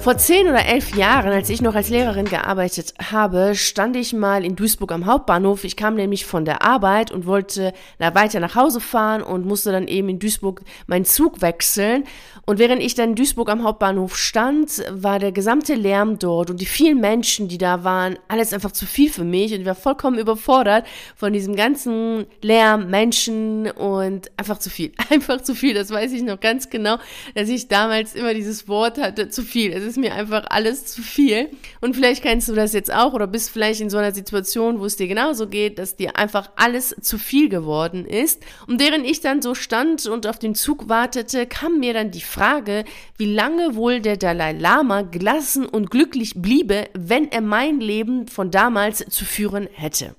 Vor zehn oder elf Jahren, als ich noch als Lehrerin gearbeitet habe, stand ich mal in Duisburg am Hauptbahnhof. Ich kam nämlich von der Arbeit und wollte da weiter nach Hause fahren und musste dann eben in Duisburg meinen Zug wechseln. Und während ich dann in Duisburg am Hauptbahnhof stand, war der gesamte Lärm dort und die vielen Menschen, die da waren, alles einfach zu viel für mich und ich war vollkommen überfordert von diesem ganzen Lärm, Menschen und einfach zu viel. Einfach zu viel, das weiß ich noch ganz genau, dass ich damals immer dieses Wort hatte, zu viel. Es ist mir einfach alles zu viel. Und vielleicht kennst du das jetzt auch oder bist vielleicht in so einer Situation, wo es dir genauso geht, dass dir einfach alles zu viel geworden ist. Und während ich dann so stand und auf den Zug wartete, kam mir dann die Frage, wie lange wohl der Dalai Lama gelassen und glücklich bliebe, wenn er mein Leben von damals zu führen hätte.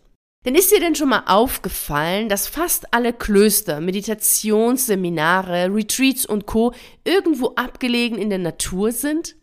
Denn ist dir denn schon mal aufgefallen, dass fast alle Klöster, Meditationsseminare, Retreats und Co. irgendwo abgelegen in der Natur sind?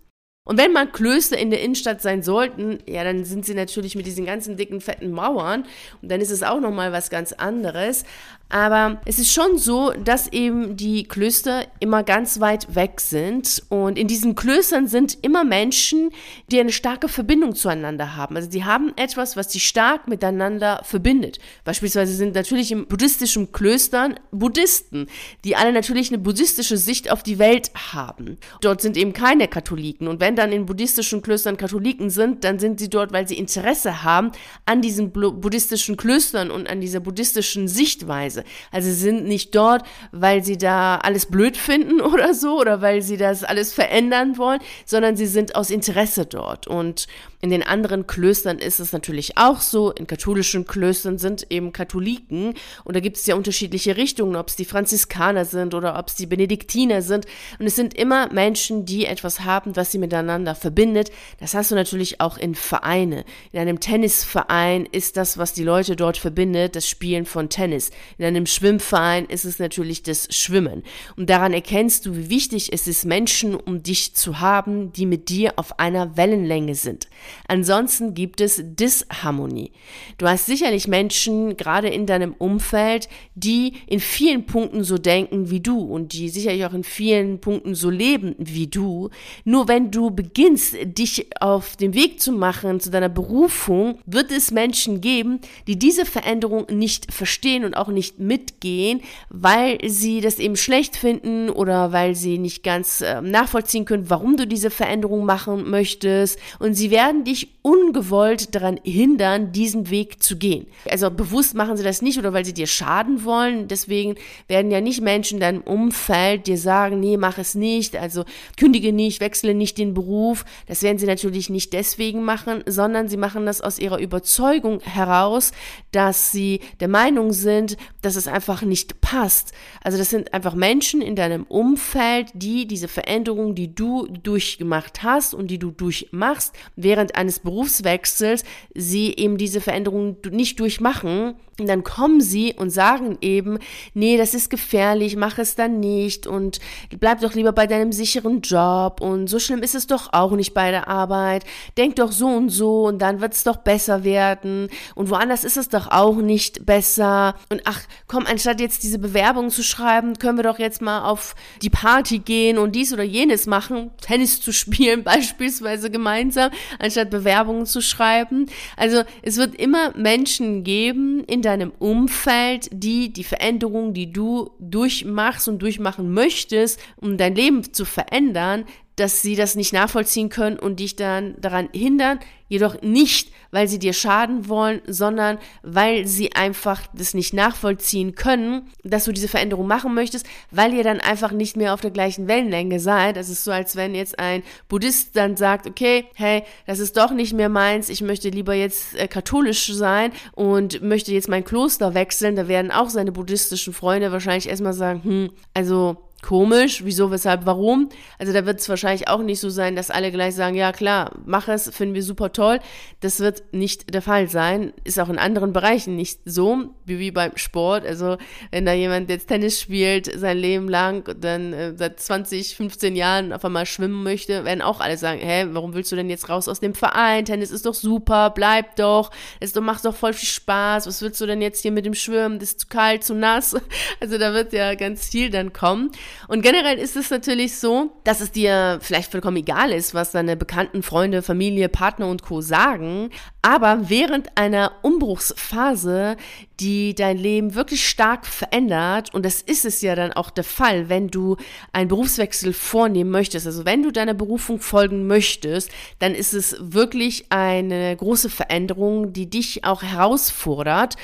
Und wenn mal Klöster in der Innenstadt sein sollten, ja, dann sind sie natürlich mit diesen ganzen dicken, fetten Mauern. Und dann ist es auch nochmal was ganz anderes. Aber es ist schon so, dass eben die Klöster immer ganz weit weg sind. Und in diesen Klöstern sind immer Menschen, die eine starke Verbindung zueinander haben. Also die haben etwas, was sie stark miteinander verbindet. Beispielsweise sind natürlich im buddhistischen Klöstern Buddhisten, die alle natürlich eine buddhistische Sicht auf die Welt haben. Dort sind eben keine Katholiken. Und wenn dann in buddhistischen Klöstern Katholiken sind, dann sind sie dort, weil sie Interesse haben an diesen buddhistischen Klöstern und an dieser buddhistischen Sichtweise. Also sie sind nicht dort, weil sie da alles blöd finden oder so oder weil sie das alles verändern wollen, sondern sie sind aus Interesse dort. Und in den anderen Klöstern ist es natürlich auch so. In katholischen Klöstern sind eben Katholiken und da gibt es ja unterschiedliche Richtungen, ob es die Franziskaner sind oder ob es die Benediktiner sind. Und es sind immer Menschen, die etwas haben, was sie miteinander verbindet. Das hast du natürlich auch in Vereine. In einem Tennisverein ist das, was die Leute dort verbindet, das Spielen von Tennis. In einem Schwimmverein ist es natürlich das Schwimmen. Und daran erkennst du, wie wichtig es ist, Menschen um dich zu haben, die mit dir auf einer Wellenlänge sind. Ansonsten gibt es Disharmonie. Du hast sicherlich Menschen, gerade in deinem Umfeld, die in vielen Punkten so denken wie du und die sicherlich auch in vielen Punkten so leben wie du. Nur wenn du beginnst, dich auf den Weg zu machen zu deiner Berufung, wird es Menschen geben, die diese Veränderung nicht verstehen und auch nicht mitgehen, weil sie das eben schlecht finden oder weil sie nicht ganz äh, nachvollziehen können, warum du diese Veränderung machen möchtest. Und sie werden werden dich ungewollt daran hindern, diesen Weg zu gehen. Also bewusst machen sie das nicht oder weil sie dir schaden wollen. Deswegen werden ja nicht Menschen in deinem Umfeld dir sagen, nee, mach es nicht, also kündige nicht, wechsle nicht den Beruf. Das werden sie natürlich nicht deswegen machen, sondern sie machen das aus ihrer Überzeugung heraus, dass sie der Meinung sind, dass es einfach nicht passt. Also das sind einfach Menschen in deinem Umfeld, die diese Veränderung, die du durchgemacht hast und die du durchmachst, während eines Berufswechsels sie eben diese Veränderungen nicht durchmachen, und dann kommen sie und sagen eben, nee, das ist gefährlich, mach es dann nicht und bleib doch lieber bei deinem sicheren Job und so schlimm ist es doch auch nicht bei der Arbeit. Denk doch so und so und dann wird es doch besser werden und woanders ist es doch auch nicht besser. Und ach, komm, anstatt jetzt diese Bewerbung zu schreiben, können wir doch jetzt mal auf die Party gehen und dies oder jenes machen, Tennis zu spielen beispielsweise gemeinsam, anstatt Bewerbungen zu schreiben. Also es wird immer Menschen geben in deinem Umfeld, die die Veränderung, die du durchmachst und durchmachen möchtest, um dein Leben zu verändern, dass sie das nicht nachvollziehen können und dich dann daran hindern, jedoch nicht, weil sie dir schaden wollen, sondern weil sie einfach das nicht nachvollziehen können, dass du diese Veränderung machen möchtest, weil ihr dann einfach nicht mehr auf der gleichen Wellenlänge seid. Das ist so, als wenn jetzt ein Buddhist dann sagt, okay, hey, das ist doch nicht mehr meins, ich möchte lieber jetzt äh, katholisch sein und möchte jetzt mein Kloster wechseln. Da werden auch seine buddhistischen Freunde wahrscheinlich erstmal sagen, hm, also komisch, wieso, weshalb, warum. Also da wird es wahrscheinlich auch nicht so sein, dass alle gleich sagen, ja klar, mach es, finden wir super toll. Das wird nicht der Fall sein. Ist auch in anderen Bereichen nicht so, wie, beim Sport. Also wenn da jemand jetzt Tennis spielt, sein Leben lang, dann äh, seit 20, 15 Jahren auf einmal schwimmen möchte, werden auch alle sagen, hä, warum willst du denn jetzt raus aus dem Verein? Tennis ist doch super, bleib doch, es macht doch voll viel Spaß. Was willst du denn jetzt hier mit dem Schwimmen? Das ist zu kalt, zu nass. Also da wird ja ganz viel dann kommen. Und generell ist es natürlich so, dass es dir vielleicht vollkommen egal ist, was deine bekannten Freunde, Familie, Partner und Co. sagen. Aber während einer Umbruchsphase, die dein Leben wirklich stark verändert, und das ist es ja dann auch der Fall, wenn du einen Berufswechsel vornehmen möchtest, also wenn du deiner Berufung folgen möchtest, dann ist es wirklich eine große Veränderung, die dich auch herausfordert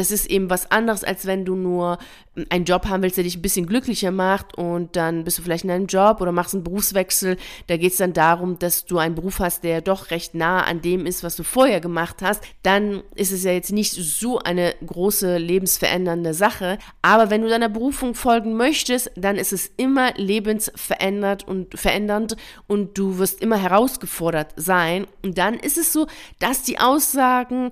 das ist eben was anderes, als wenn du nur einen Job haben willst, der dich ein bisschen glücklicher macht und dann bist du vielleicht in einem Job oder machst einen Berufswechsel. Da geht es dann darum, dass du einen Beruf hast, der doch recht nah an dem ist, was du vorher gemacht hast. Dann ist es ja jetzt nicht so eine große lebensverändernde Sache. Aber wenn du deiner Berufung folgen möchtest, dann ist es immer lebensverändert und verändernd und du wirst immer herausgefordert sein. Und dann ist es so, dass die Aussagen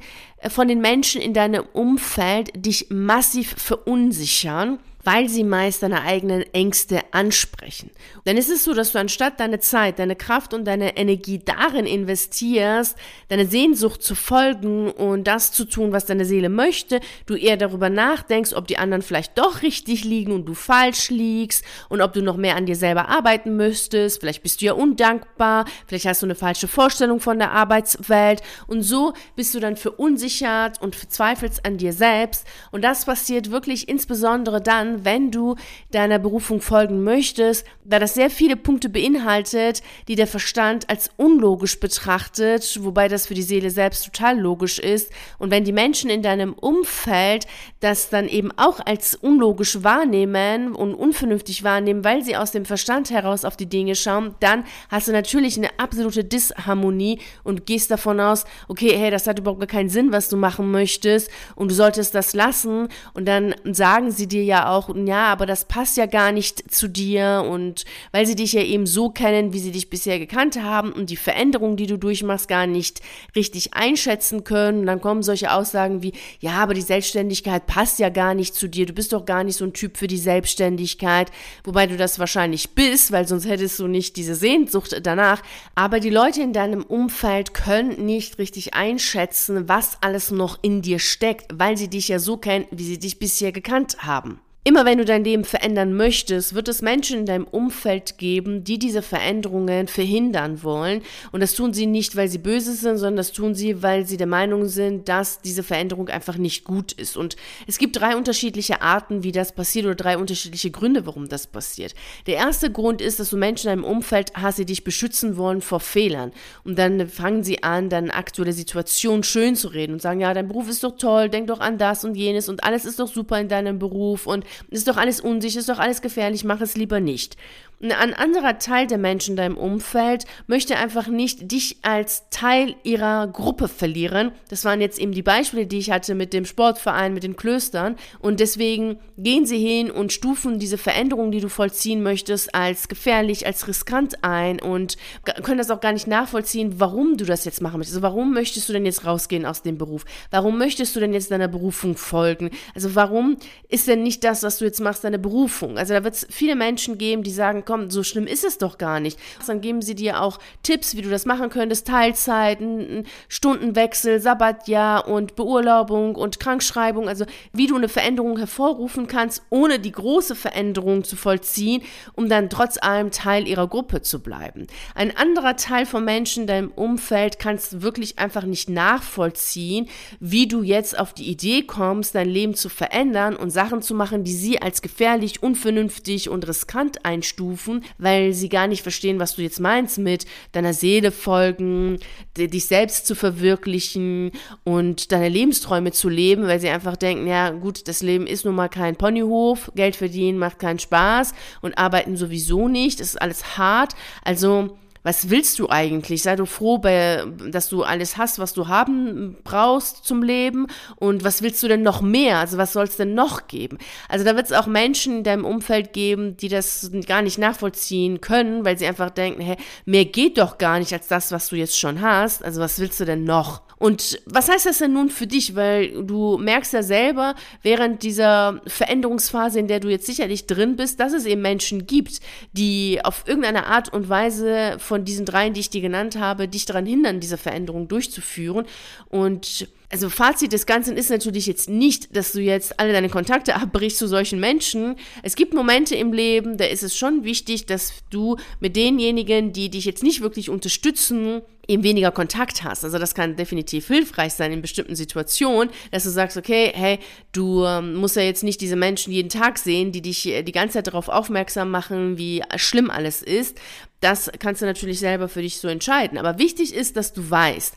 von den Menschen in deinem Umfeld dich massiv verunsichern weil sie meist deine eigenen Ängste ansprechen. Dann ist es so, dass du anstatt deine Zeit, deine Kraft und deine Energie darin investierst, deine Sehnsucht zu folgen und das zu tun, was deine Seele möchte, du eher darüber nachdenkst, ob die anderen vielleicht doch richtig liegen und du falsch liegst und ob du noch mehr an dir selber arbeiten müsstest, vielleicht bist du ja undankbar, vielleicht hast du eine falsche Vorstellung von der Arbeitswelt. Und so bist du dann verunsichert und verzweifelst an dir selbst. Und das passiert wirklich insbesondere dann, wenn du deiner Berufung folgen möchtest, da das sehr viele Punkte beinhaltet, die der Verstand als unlogisch betrachtet, wobei das für die Seele selbst total logisch ist. Und wenn die Menschen in deinem Umfeld das dann eben auch als unlogisch wahrnehmen und unvernünftig wahrnehmen, weil sie aus dem Verstand heraus auf die Dinge schauen, dann hast du natürlich eine absolute Disharmonie und gehst davon aus, okay, hey, das hat überhaupt gar keinen Sinn, was du machen möchtest und du solltest das lassen und dann sagen sie dir ja auch, ja, aber das passt ja gar nicht zu dir und weil sie dich ja eben so kennen, wie sie dich bisher gekannt haben und die Veränderungen, die du durchmachst, gar nicht richtig einschätzen können. Und dann kommen solche Aussagen wie, ja, aber die Selbstständigkeit passt ja gar nicht zu dir, du bist doch gar nicht so ein Typ für die Selbstständigkeit, wobei du das wahrscheinlich bist, weil sonst hättest du nicht diese Sehnsucht danach. Aber die Leute in deinem Umfeld können nicht richtig einschätzen, was alles noch in dir steckt, weil sie dich ja so kennen, wie sie dich bisher gekannt haben. Immer wenn du dein Leben verändern möchtest, wird es Menschen in deinem Umfeld geben, die diese Veränderungen verhindern wollen. Und das tun sie nicht, weil sie böse sind, sondern das tun sie, weil sie der Meinung sind, dass diese Veränderung einfach nicht gut ist. Und es gibt drei unterschiedliche Arten, wie das passiert oder drei unterschiedliche Gründe, warum das passiert. Der erste Grund ist, dass du Menschen in deinem Umfeld hast, die dich beschützen wollen vor Fehlern. Und dann fangen sie an, dann aktuelle Situation schön zu reden und sagen, ja, dein Beruf ist doch toll, denk doch an das und jenes und alles ist doch super in deinem Beruf und ist doch alles unsicher, ist doch alles gefährlich, mach es lieber nicht. Ein anderer Teil der Menschen in deinem Umfeld möchte einfach nicht dich als Teil ihrer Gruppe verlieren. Das waren jetzt eben die Beispiele, die ich hatte mit dem Sportverein, mit den Klöstern. Und deswegen gehen sie hin und stufen diese Veränderung, die du vollziehen möchtest, als gefährlich, als riskant ein und können das auch gar nicht nachvollziehen, warum du das jetzt machen möchtest. Also warum möchtest du denn jetzt rausgehen aus dem Beruf? Warum möchtest du denn jetzt deiner Berufung folgen? Also warum ist denn nicht das, was du jetzt machst, deine Berufung? Also da wird es viele Menschen geben, die sagen, komm, so schlimm ist es doch gar nicht. Dann geben sie dir auch Tipps, wie du das machen könntest, Teilzeiten, Stundenwechsel, Sabbatjahr und Beurlaubung und Krankschreibung, also wie du eine Veränderung hervorrufen kannst, ohne die große Veränderung zu vollziehen, um dann trotz allem Teil ihrer Gruppe zu bleiben. Ein anderer Teil von Menschen in deinem Umfeld kannst du wirklich einfach nicht nachvollziehen, wie du jetzt auf die Idee kommst, dein Leben zu verändern und Sachen zu machen, die sie als gefährlich, unvernünftig und riskant einstufen abstufen, weil sie gar nicht verstehen, was du jetzt meinst mit deiner Seele folgen, dich selbst zu verwirklichen und deine Lebensträume zu leben, weil sie einfach denken, ja gut, das Leben ist nun mal kein Ponyhof, Geld verdienen macht keinen Spaß und arbeiten sowieso nicht, das ist alles hart. Also Was willst du eigentlich? Sei du froh, bei, dass du alles hast, was du haben brauchst zum Leben. Und was willst du denn noch mehr? Also was soll es denn noch geben? Also da wird es auch Menschen in deinem Umfeld geben, die das gar nicht nachvollziehen können, weil sie einfach denken, hä, mehr geht doch gar nicht als das, was du jetzt schon hast. Also was willst du denn noch? Und was heißt das denn nun für dich? Weil du merkst ja selber während dieser Veränderungsphase, in der du jetzt sicherlich drin bist, dass es eben Menschen gibt, die auf irgendeine Art und Weise von diesen dreien, die ich dir genannt habe, dich daran hindern, diese Veränderung durchzuführen. Und also Fazit des Ganzen ist natürlich jetzt nicht, dass du jetzt alle deine Kontakte abbrichst zu solchen Menschen. Es gibt Momente im Leben, da ist es schon wichtig, dass du mit denjenigen, die dich jetzt nicht wirklich unterstützen, eben weniger Kontakt hast. Also das kann definitiv hilfreich sein in bestimmten Situationen, dass du sagst, okay, hey, du ähm, musst ja jetzt nicht diese Menschen jeden Tag sehen, die dich äh, die ganze Zeit darauf aufmerksam machen, wie schlimm alles ist. Das kannst du natürlich selber für dich so entscheiden. Aber wichtig ist, dass du weißt,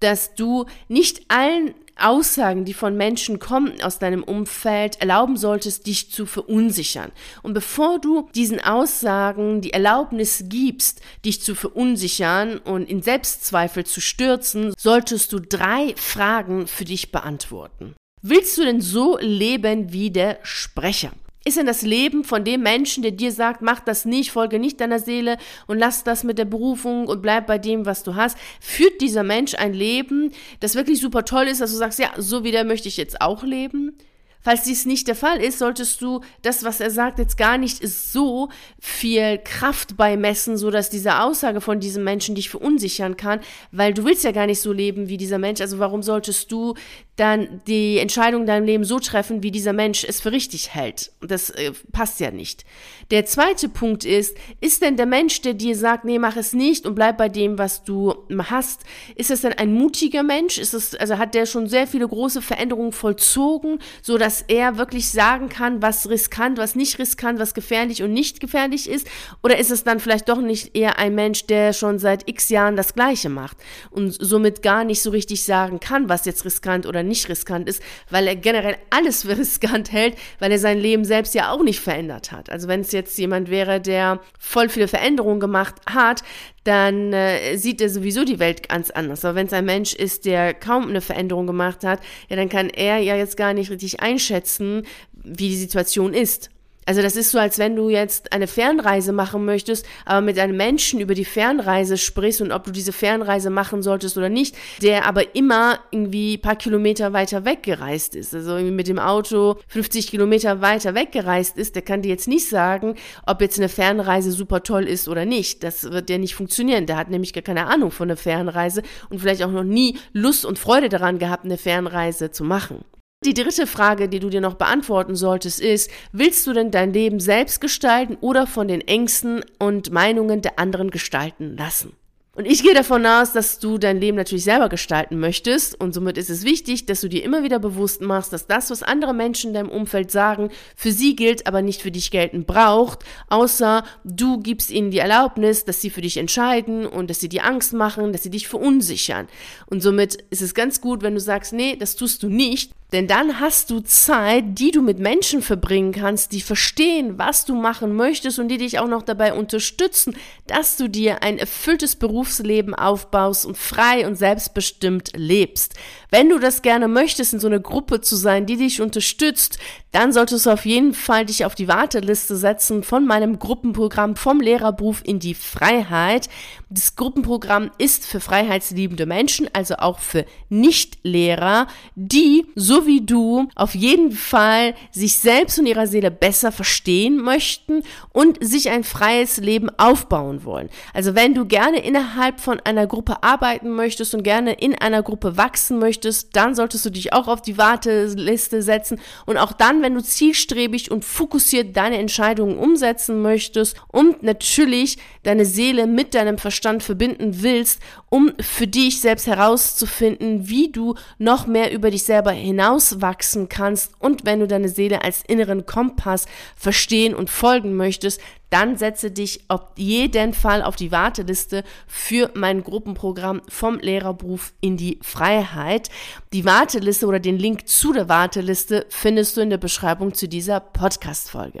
dass du nicht allen Aussagen, die von Menschen kommen aus deinem Umfeld, erlauben solltest, dich zu verunsichern. Und bevor du diesen Aussagen die Erlaubnis gibst, dich zu verunsichern und in Selbstzweifel zu stürzen, solltest du drei Fragen für dich beantworten. Willst du denn so leben wie der Sprecher? Ist denn das Leben von dem Menschen, der dir sagt, mach das nicht, folge nicht deiner Seele und lass das mit der Berufung und bleib bei dem, was du hast, führt dieser Mensch ein Leben, das wirklich super toll ist, dass du sagst, ja, so wie der möchte ich jetzt auch leben? Falls dies nicht der Fall ist, solltest du das, was er sagt, jetzt gar nicht so viel Kraft beimessen, so dass diese Aussage von diesem Menschen dich verunsichern kann, weil du willst ja gar nicht so leben wie dieser Mensch. Also warum solltest du dann die Entscheidung in deinem Leben so treffen, wie dieser Mensch es für richtig hält? Das äh, passt ja nicht. Der zweite Punkt ist, ist denn der Mensch, der dir sagt, nee, mach es nicht und bleib bei dem, was du hast, ist es denn ein mutiger Mensch? Ist es, also hat der schon sehr viele große Veränderungen vollzogen, so dass dass er wirklich sagen kann, was riskant, was nicht riskant, was gefährlich und nicht gefährlich ist? Oder ist es dann vielleicht doch nicht eher ein Mensch, der schon seit x Jahren das Gleiche macht und somit gar nicht so richtig sagen kann, was jetzt riskant oder nicht riskant ist, weil er generell alles für riskant hält, weil er sein Leben selbst ja auch nicht verändert hat. Also wenn es jetzt jemand wäre, der voll viele Veränderungen gemacht hat, dann äh, sieht er sowieso die Welt ganz anders. Aber wenn es ein Mensch ist, der kaum eine Veränderung gemacht hat, ja, dann kann er ja jetzt gar nicht richtig einschätzen, wie die Situation ist. Also das ist so, als wenn du jetzt eine Fernreise machen möchtest, aber mit einem Menschen über die Fernreise sprichst und ob du diese Fernreise machen solltest oder nicht, der aber immer irgendwie paar Kilometer weiter weggereist ist. Also irgendwie mit dem Auto 50 Kilometer weiter weggereist ist, der kann dir jetzt nicht sagen, ob jetzt eine Fernreise super toll ist oder nicht. Das wird ja nicht funktionieren. Der hat nämlich gar keine Ahnung von einer Fernreise und vielleicht auch noch nie Lust und Freude daran gehabt, eine Fernreise zu machen. Die dritte Frage, die du dir noch beantworten solltest, ist, willst du denn dein Leben selbst gestalten oder von den Ängsten und Meinungen der anderen gestalten lassen? Und ich gehe davon aus, dass du dein Leben natürlich selber gestalten möchtest und somit ist es wichtig, dass du dir immer wieder bewusst machst, dass das, was andere Menschen in deinem Umfeld sagen, für sie gilt, aber nicht für dich gelten braucht, außer du gibst ihnen die Erlaubnis, dass sie für dich entscheiden und dass sie dir Angst machen, dass sie dich verunsichern. Und somit ist es ganz gut, wenn du sagst, nee, das tust du nicht, denn dann hast du Zeit, die du mit Menschen verbringen kannst, die verstehen, was du machen möchtest und die dich auch noch dabei unterstützen, dass du dir ein erfülltes Berufsleben aufbaust und frei und selbstbestimmt lebst. Wenn du das gerne möchtest, in so einer Gruppe zu sein, die dich unterstützt, dann solltest du auf jeden Fall dich auf die Warteliste setzen von meinem Gruppenprogramm vom Lehrerberuf in die Freiheit. Das Gruppenprogramm ist für freiheitsliebende Menschen, also auch für Nichtlehrer, die, so wie du, auf jeden Fall sich selbst und ihrer Seele besser verstehen möchten und sich ein freies Leben aufbauen wollen. Also wenn du gerne innerhalb von einer Gruppe arbeiten möchtest und gerne in einer Gruppe wachsen möchtest, dann solltest du dich auch auf die Warteliste setzen und auch dann, wenn du zielstrebig und fokussiert deine Entscheidungen umsetzen möchtest und natürlich deine Seele mit deinem Verstand verbinden willst, um für dich selbst herauszufinden, wie du noch mehr über dich selber hinauswachsen kannst und wenn du deine Seele als inneren Kompass verstehen und folgen möchtest, dann setze dich auf jeden Fall auf die Warteliste für mein Gruppenprogramm vom Lehrerberuf in die Freiheit. Die Warteliste oder den Link zu der Warteliste findest du in der Beschreibung zu dieser Podcast-Folge.